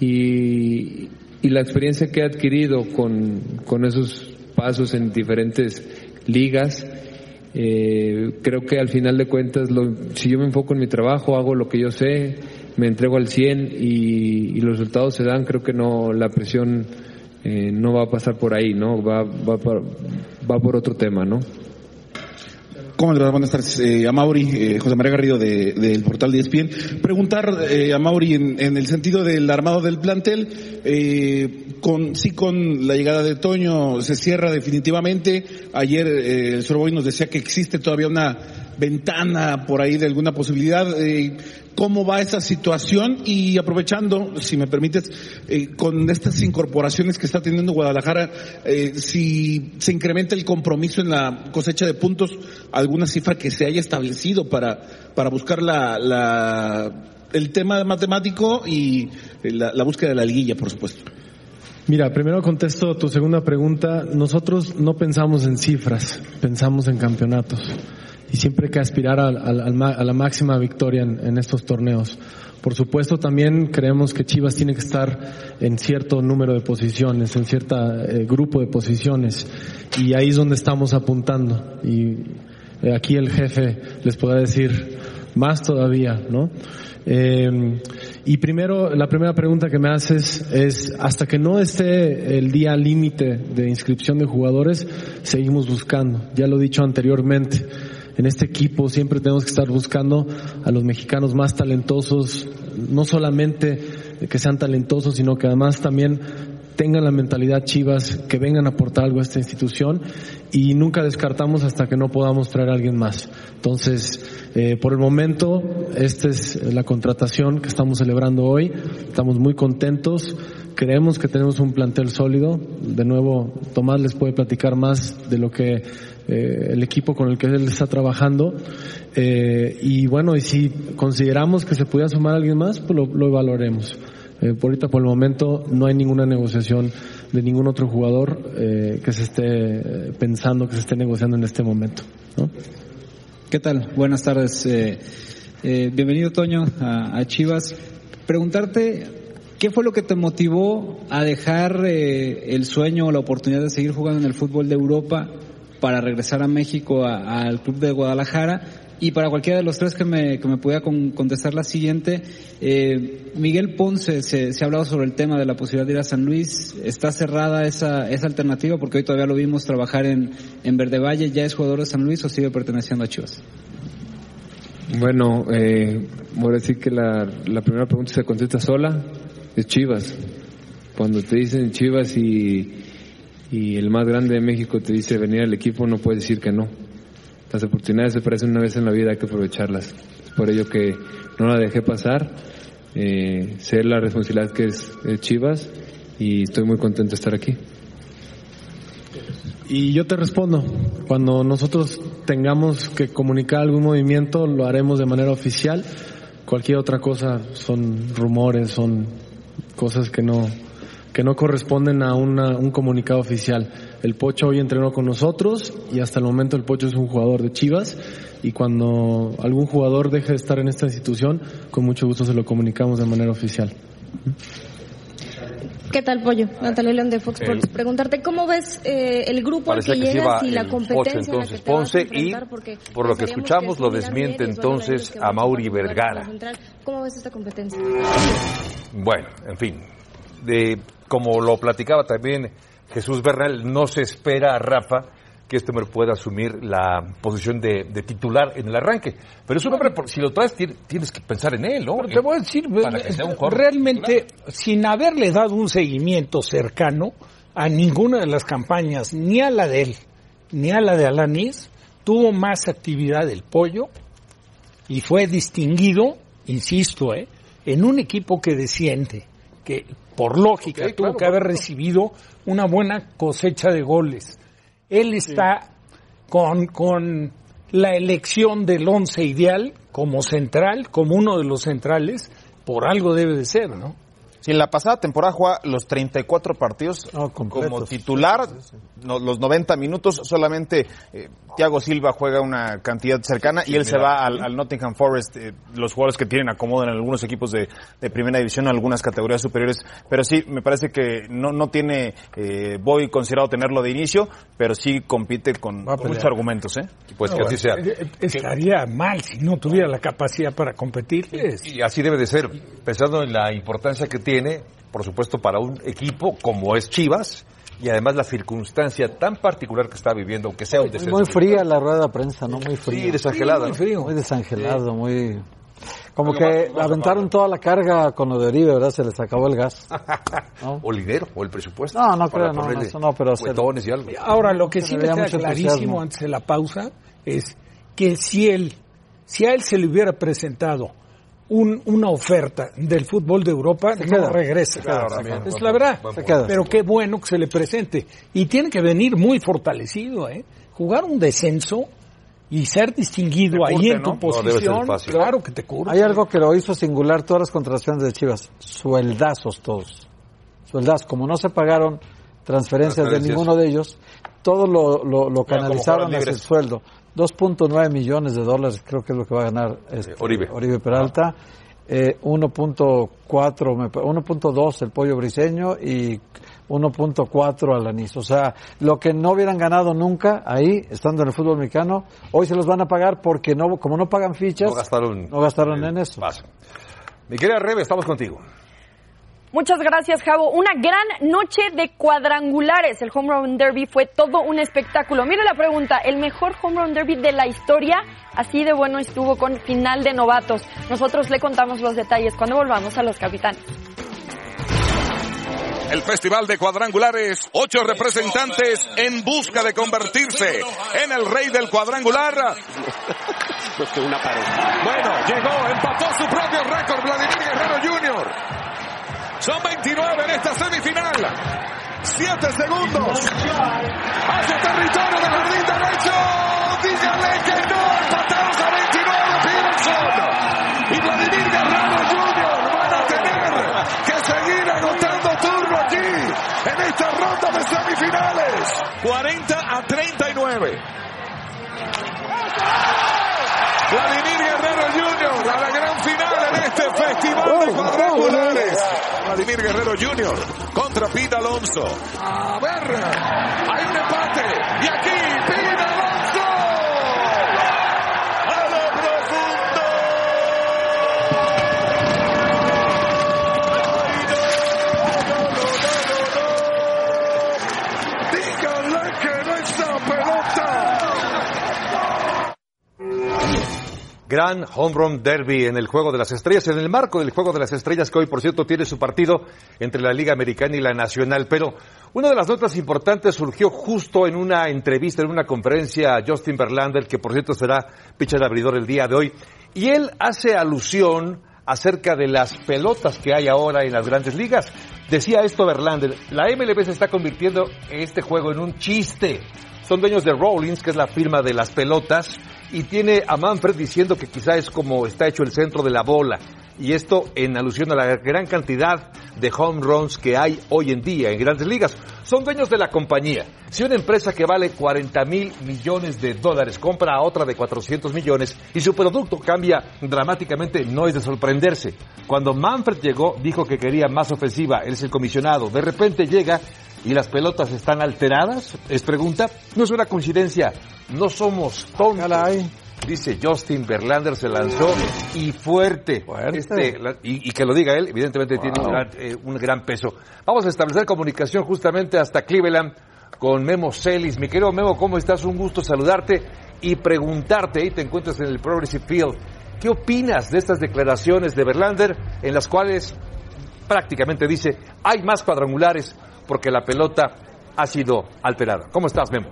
y, y la experiencia que he adquirido con, con esos pasos en diferentes ligas, eh, creo que al final de cuentas, lo- si yo me enfoco en mi trabajo, hago lo que yo sé, me entrego al 100 y, y los resultados se dan, creo que no, la presión eh, no va a pasar por ahí, ¿no? Va, va, por, va por otro tema, ¿no? ¿Cómo andás? Buenas tardes. Eh, a Mauri, eh, José María Garrido de- del portal de ESPN. Preguntar eh, a Mauri en, en el sentido del armado del plantel, eh, con, sí con la llegada de Toño se cierra definitivamente. Ayer eh, el Sorboy nos decía que existe todavía una ventana por ahí de alguna posibilidad. Eh, ¿Cómo va esa situación? Y aprovechando, si me permites, eh, con estas incorporaciones que está teniendo Guadalajara, eh, si se incrementa el compromiso en la cosecha de puntos, alguna cifra que se haya establecido para, para buscar la, la, el tema matemático y la, la búsqueda de la liguilla, por supuesto. Mira, primero contesto tu segunda pregunta. Nosotros no pensamos en cifras, pensamos en campeonatos. Y siempre hay que aspirar al ma- a, la máxima victoria en, en estos torneos. Por supuesto, también creemos que Chivas tiene que estar en cierto número de posiciones, en cierto grupo de posiciones. Y ahí es donde estamos apuntando. Y eh, aquí el jefe les podrá decir más todavía, ¿no? Eh, y primero, la primera pregunta que me haces es, hasta que no esté el día límite de inscripción de jugadores, seguimos buscando. Ya lo he dicho anteriormente. En este equipo siempre tenemos que estar buscando a los mexicanos más talentosos, no solamente que sean talentosos, sino que además también tengan la mentalidad chivas, que vengan a aportar algo a esta institución y nunca descartamos hasta que no podamos traer a alguien más. Entonces, eh, por el momento, esta es la contratación que estamos celebrando hoy. Estamos muy contentos. Creemos que tenemos un plantel sólido. De nuevo, Tomás les puede platicar más de lo que eh, el equipo con el que él está trabajando. Eh, y bueno, y si consideramos que se pudiera sumar alguien más, pues lo, evaluaremos. Eh, por ahorita, por el momento, no hay ninguna negociación de ningún otro jugador eh, que se esté pensando, que se esté negociando en este momento. ¿Qué tal? Buenas tardes. Bienvenido, Toño, a, a Chivas. Preguntarte, ¿qué fue lo que te motivó a dejar eh, el sueño o la oportunidad de seguir jugando en el fútbol de Europa para regresar a México, al club de Guadalajara? Y para cualquiera de los tres que me, que me pudiera con- contestar la siguiente, eh, Miguel Ponce, se, se ha hablado sobre el tema de la posibilidad de ir a San Luis. ¿Está cerrada esa, esa alternativa? Porque hoy todavía lo vimos trabajar en, en Verde Valle. ¿Ya es jugador de San Luis o sigue perteneciendo a Chivas? Bueno, eh, voy a decir que la, la primera pregunta se contesta sola, es Chivas. Cuando te dicen Chivas y, y el más grande de México te dice venir al equipo, no puedes decir que no. Las oportunidades se parecen una vez en la vida, hay que aprovecharlas. Es por ello que no la dejé pasar, eh, sé la responsabilidad que es eh, Chivas y estoy muy contento de estar aquí. Y yo te respondo, cuando nosotros tengamos que comunicar algún movimiento, lo haremos de manera oficial. Cualquier otra cosa son rumores, son cosas que no, que no corresponden a una- un comunicado oficial. El Pocho hoy entrenó con nosotros y hasta el momento el Pocho es un jugador de Chivas y cuando algún jugador deje de estar en esta institución, con mucho gusto se lo comunicamos de manera oficial. ¿Qué tal, Pollo? Natalia León de Fox Sports. El- Preguntarte, ¿cómo ves eh, el grupo al que que llegas y la el competencia Pocho en la que entonces te vas a Ponce y por lo que escuchamos que lo desmiente entonces a Mauri Vergara. ¿Cómo ves esta competencia? Bueno, en fin, de, como lo platicaba también Jesús Bernal, no se espera a Rafa que este hombre pueda asumir la posición de, de titular en el arranque. Pero es un hombre, si lo traes, ti- tienes que pensar en él, ¿no? Pero te voy a decir, jugador realmente, sin haberle dado un seguimiento cercano a ninguna de las campañas, ni a la de él, ni a la de Alanis, tuvo más actividad el pollo y fue distinguido, insisto, ¿eh? en un equipo que desciende, que por lógica tuvo claro, que haber claro. recibido una buena cosecha de goles. Él está con, con la elección del once ideal como central, como uno de los centrales, por algo debe de ser, ¿no? Si en la pasada temporada juega los 34 partidos como completos. titular, no- los 90 minutos, solamente eh, Thiago Silva juega una cantidad cercana y él se va al, al Nottingham Forest. eh, los jugadores que tienen acomodan en algunos equipos de, de primera división, en algunas categorías superiores. Pero sí, me parece que no, no tiene, eh, voy considerado tenerlo de inicio, pero sí compite con, muchos argumentos. ¿eh? Pues No, eh, eh, Estaría mal si no tuviera la capacidad para competirles. Y así debe de ser, pensando en la importancia que tiene, por supuesto, para un equipo como es Chivas, y además la circunstancia tan particular que está viviendo, aunque sea un Muy, descenso. muy fría la rueda de prensa, ¿no? Muy fría. Sí, desangelada, Muy, ¿no? muy desangelado, muy... Como Algo que más- más aventaron toda la carga con lo de Oribe, ¿verdad? Se les acabó el gas. [LAUGHS] O el dinero, o el presupuesto. No, no creo, no, no, eso no, pero y algo. Ahora, lo que sí me queda clarísimo entusiasmo. antes de la pausa es que si él, si a él se le hubiera presentado un- una oferta del fútbol de Europa, Se no regresa. Se queda ahora mismo. Es la verdad. Se queda. Pero qué bueno que se le presente. Y tiene que venir muy fortalecido, ¿eh? Jugar un descenso y ser distinguido ahí en tu posición, claro que te curte. Hay algo que lo hizo singular todas las contrataciones de Chivas. Sueldazos todos. Sueldazos. Como no se pagaron transferencias, de ninguno de ellos, todo lo, lo, lo canalizaron hacia el sueldo. 2.9 millones de dólares creo que es lo que va a ganar este, Oribe. Peralta. Eh, 1.4, me pa- 1.2 el pollo briseño y 1.4 Alanis. O sea, lo que no hubieran ganado nunca ahí, estando en el fútbol mexicano, hoy se los van a pagar porque no, como no pagan fichas, No gastaron, no gastaron en eso. Mi querida Rebe, estamos contigo. Muchas gracias, Javo. Una gran noche de cuadrangulares. El Home Run Derby fue todo un espectáculo. Mire la pregunta, ¿el mejor Home Run Derby de la historia? Así de bueno estuvo con final de novatos. Nosotros le contamos los detalles cuando volvamos a los capitanes. El Festival de Cuadrangulares, ocho representantes en busca de convertirse en el rey del cuadrangular. [LAUGHS] una pared. Bueno, llegó, empató su propio récord Vladimir Guerrero Jr. Son 29 en esta semifinal. 7 segundos. Hacia territorio del jardín derecho. Dígale que no. Empatados a 29 Peterson. Y Vladimir Guerrero Jr. van a tener que seguir anotando turno aquí en esta ronda de semifinales. 40 a 39. Vladimir Guerrero Jr. a la gran final en este festival de cuadrangulares. Vladimir Guerrero Jr. contra Pete Alonso. A ver, hay un Gran home run derby en el Juego de las Estrellas, en el marco del Juego de las Estrellas que hoy, por cierto, tiene su partido entre la Liga Americana y la Nacional. Pero una de las notas importantes surgió justo en una entrevista, en una conferencia a Justin Verlander, que por cierto será pitcher abridor el día de hoy. Y él hace alusión acerca de las pelotas que hay ahora en las grandes ligas. Decía esto Verlander, la MLB se está convirtiendo este juego en un chiste. Son dueños de Rollins, que es la firma de las pelotas, y tiene a Manfred diciendo que quizá es como está hecho el centro de la bola. Y esto en alusión a la gran cantidad de home runs que hay hoy en día en grandes ligas. Son dueños de la compañía. Si una empresa que vale 40 mil millones de dólares compra a otra de 400 millones y su producto cambia dramáticamente, no es de sorprenderse. Cuando Manfred llegó, dijo que quería más ofensiva. Él es el comisionado. De repente llega y las pelotas están alteradas? Es pregunta. No es una coincidencia. No somos tontos. Dice Justin Verlander se lanzó y fuerte. Este, la- y, y que lo diga él, evidentemente tiene un gran, eh, un gran peso. Vamos a establecer comunicación justamente hasta Cleveland con Memo Celis. Mi querido Memo, ¿cómo estás? Un gusto saludarte y preguntarte, ahí te encuentras en el Progressive Field, ¿qué opinas de estas declaraciones de Verlander en las cuales prácticamente dice hay más cuadrangulares porque la pelota ha sido alterada? ¿Cómo estás, Memo?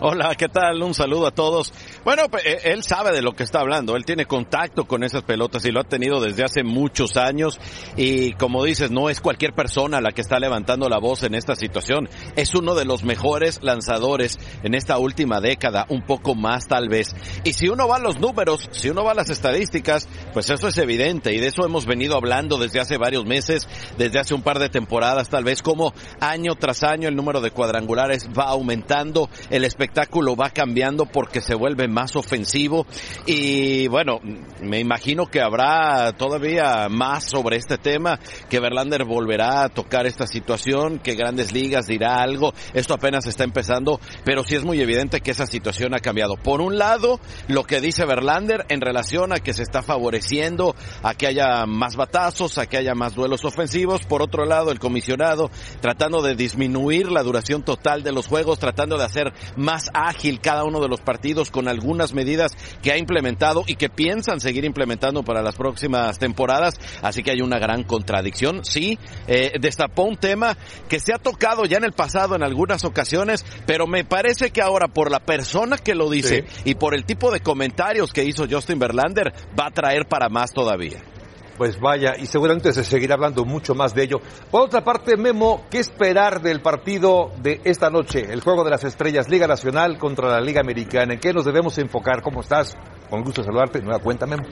Hola, ¿qué tal? Un saludo a todos. Bueno, eh, él sabe de lo que está hablando, él tiene contacto con esas pelotas y lo ha tenido desde hace muchos años y como dices, no es cualquier persona la que está levantando la voz en esta situación, es uno de los mejores lanzadores en esta última década, un poco más tal vez. Y si uno va a los números, si uno va a las estadísticas, pues eso es evidente y de eso hemos venido hablando desde hace varios meses, desde hace un par de temporadas tal vez, como año tras año el número de cuadrangulares va aumentando, el espectáculo espectáculo va cambiando porque se vuelve más ofensivo. Y bueno, me imagino que habrá todavía más sobre este tema, que Verlander volverá a tocar esta situación, que Grandes Ligas dirá algo, esto apenas está empezando, pero sí es muy evidente que esa situación ha cambiado. Por un lado, lo que dice Verlander en relación a que se está favoreciendo a que haya más batazos, a que haya más duelos ofensivos, por otro lado, el comisionado tratando de disminuir la duración total de los juegos, tratando de hacer más ágil cada uno de los partidos con algunas medidas que ha implementado y que piensan seguir implementando para las próximas temporadas. Así que hay una gran contradicción. Sí, eh, destapó un tema que se ha tocado ya en el pasado en algunas ocasiones, pero me parece que ahora por la persona que lo dice y por el tipo de comentarios que hizo Justin Verlander va a traer para más todavía. Pues vaya, y seguramente se seguirá hablando mucho más de ello. Por otra parte, Memo, ¿qué esperar del partido de esta noche? El juego de las estrellas, Liga Nacional contra la Liga Americana. ¿En qué nos debemos enfocar? ¿Cómo estás? Con gusto saludarte. Nueva cuenta, Memo.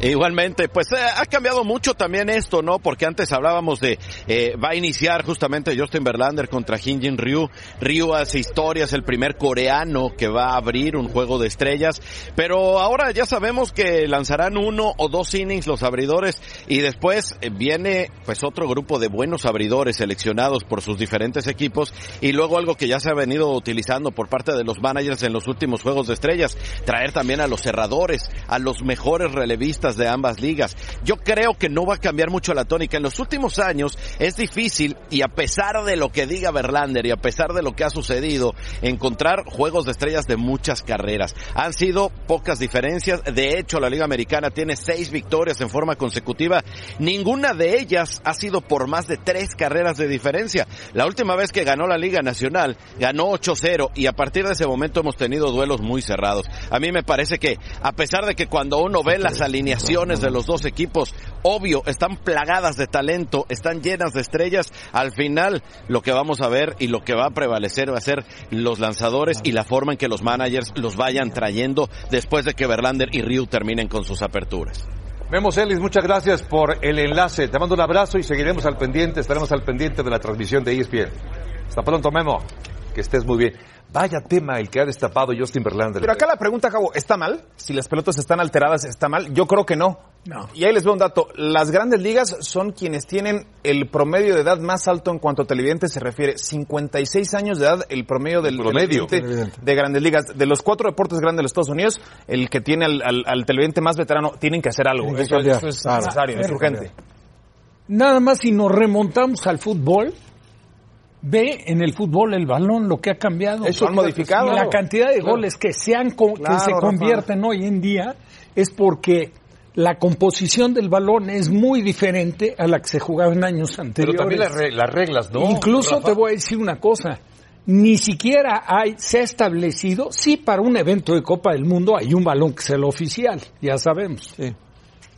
Igualmente, pues eh, ha cambiado mucho también esto, ¿no? Porque antes hablábamos de, eh, va a iniciar justamente Justin Verlander contra Jin Ryu. Ryu hace historias, el primer coreano que va a abrir un juego de estrellas. Pero ahora ya sabemos que lanzarán uno o dos innings los abridores y después eh, viene pues otro grupo de buenos abridores seleccionados por sus diferentes equipos y luego algo que ya se ha venido utilizando por parte de los managers en los últimos juegos de estrellas, traer también a los cerradores, a los mejores relevistas de ambas ligas. Yo creo que no va a cambiar mucho la tónica. En los últimos años es difícil y a pesar de lo que diga Verlander y a pesar de lo que ha sucedido, encontrar juegos de estrellas de muchas carreras. Han sido pocas diferencias. De hecho, la Liga Americana tiene seis victorias en forma consecutiva. Ninguna de ellas ha sido por más de tres carreras de diferencia. La última vez que ganó la Liga Nacional ganó 8-0 y a partir de ese momento hemos tenido duelos muy cerrados. A mí me parece que a pesar de que cuando uno ve las alineaciones de los dos equipos, obvio, están plagadas de talento, están llenas de estrellas. Al final, lo que vamos a ver y lo que va a prevalecer va a ser los lanzadores y la forma en que los managers los vayan trayendo después de que Verlander y Ryu terminen con sus aperturas. Memo Celis, muchas gracias por el enlace. Te mando un abrazo y seguiremos al pendiente, estaremos al pendiente de la transmisión de ESPN. Hasta pronto, Memo. Que estés muy bien. Vaya tema el que ha destapado Justin Verlander. Pero acá la pregunta, Cabo, ¿está mal? Si las pelotas están alteradas, ¿está mal? Yo creo que no. No. Y ahí les veo un dato. Las grandes ligas son quienes tienen el promedio de edad más alto en cuanto a televidentes se refiere. 56 años de edad, el promedio del promedio. televidente de grandes ligas. De los cuatro deportes grandes de los Estados Unidos, el que tiene al, al- al televidente más veterano, tienen que hacer algo. Que Eso, es Claro. necesario, es urgente. Nada más si nos remontamos al fútbol, ve en el fútbol el balón lo que ha cambiado. Eso han modificado. Y la cantidad de Claro. goles que se han co- que Claro, se Rafa. convierten hoy en día es porque la composición del balón es muy diferente a la que se jugaba en años Pero anteriores. también las, re- las reglas, ¿no? Incluso Rafa? te voy a decir una cosa. Ni siquiera hay, se ha establecido, sí, para un evento de Copa del Mundo hay un balón que es el oficial, ya sabemos.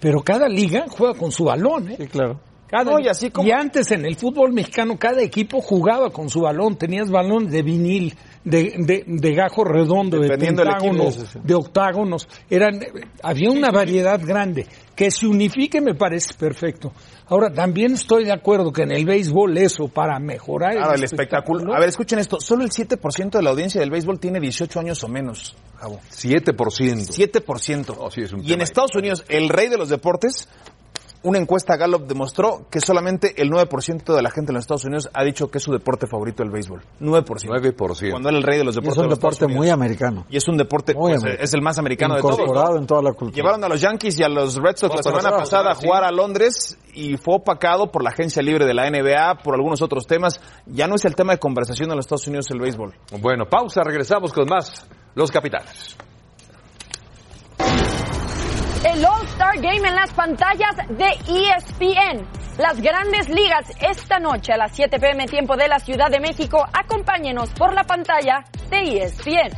Pero cada liga juega con su balón, ¿eh? Sí, claro. Cada- No, y así como- y antes en el fútbol mexicano cada equipo jugaba con su balón, tenías balones de vinil, de, de, de gajo redondo, de equipo. pentágonos, Sí, de octágonos, eran, había una variedad grande. Que se unifique me parece perfecto. Ahora, también estoy de acuerdo que en el béisbol eso, para mejorar Claro, el espectáculo. A ver, escuchen esto. Solo el 7% de la audiencia del béisbol tiene 18 años o menos, Javo. 7%. 7%. Oh, sí, es un y en. Estados Unidos, el rey de los deportes, una encuesta Gallup demostró que solamente el 9% de la gente en los Estados Unidos ha dicho que es su deporte favorito el béisbol. 9%. 9%. Cuando era el rey de los Y es deportes. un de los deporte muy americano. Y es un deporte, Muy pues, es el más americano de todos. Incorporado en toda la cultura. Llevaron a los Yankees y a los Red Sox la semana pasada a jugar a Londres y fue opacado por la agencia libre de la NBA, por algunos otros temas. Ya no es el tema de conversación en los Estados Unidos el béisbol. Bueno, pausa, regresamos con más. Los capitanes. El All-Star Game en las pantallas de ESPN. Las grandes ligas esta noche a las 7 pm tiempo de la Ciudad de México. Acompáñenos por la pantalla de ESPN.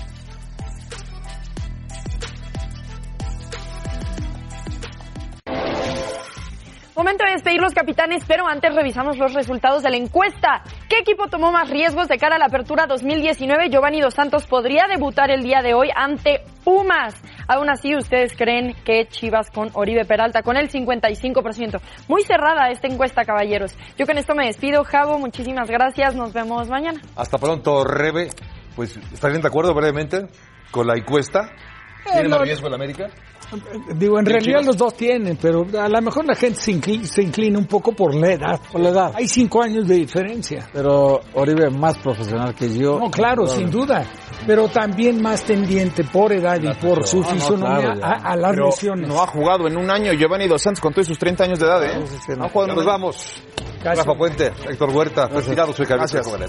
Momento de despedir los capitanes, pero antes revisamos los resultados de la encuesta. ¿Qué equipo tomó más riesgos de cara a la apertura 2019? Giovanni Dos Santos podría debutar el día de hoy ante Pumas. Aún así, ¿ustedes creen que Chivas con Oribe Peralta, con el 55%? Muy cerrada esta encuesta, caballeros. Yo con esto me despido. Javo, muchísimas gracias. Nos vemos mañana. Hasta pronto, Rebe. Pues, ¿estarían de acuerdo brevemente con la encuesta? ¿Tiene más no- riesgo el América? [LAUGHS] Digo, en ¿Y realidad Chivas? los dos tienen, pero a lo mejor la gente se inclina, se inclina un poco por la edad. Por la edad. Hay cinco años de diferencia. Pero Oribe más profesional que yo. No, claro, sin duda. Pero también más tendiente por edad y por su Ah, no, fisonomía claro, ya. a, a las Pero lesiones. No ha jugado en un año Giovanni Dos Santos con todos sus 30 años de edad, ¿eh? No jugado en un Nos vamos. Rafa Puente, Héctor Huerta, retirados, Gracias. Correa,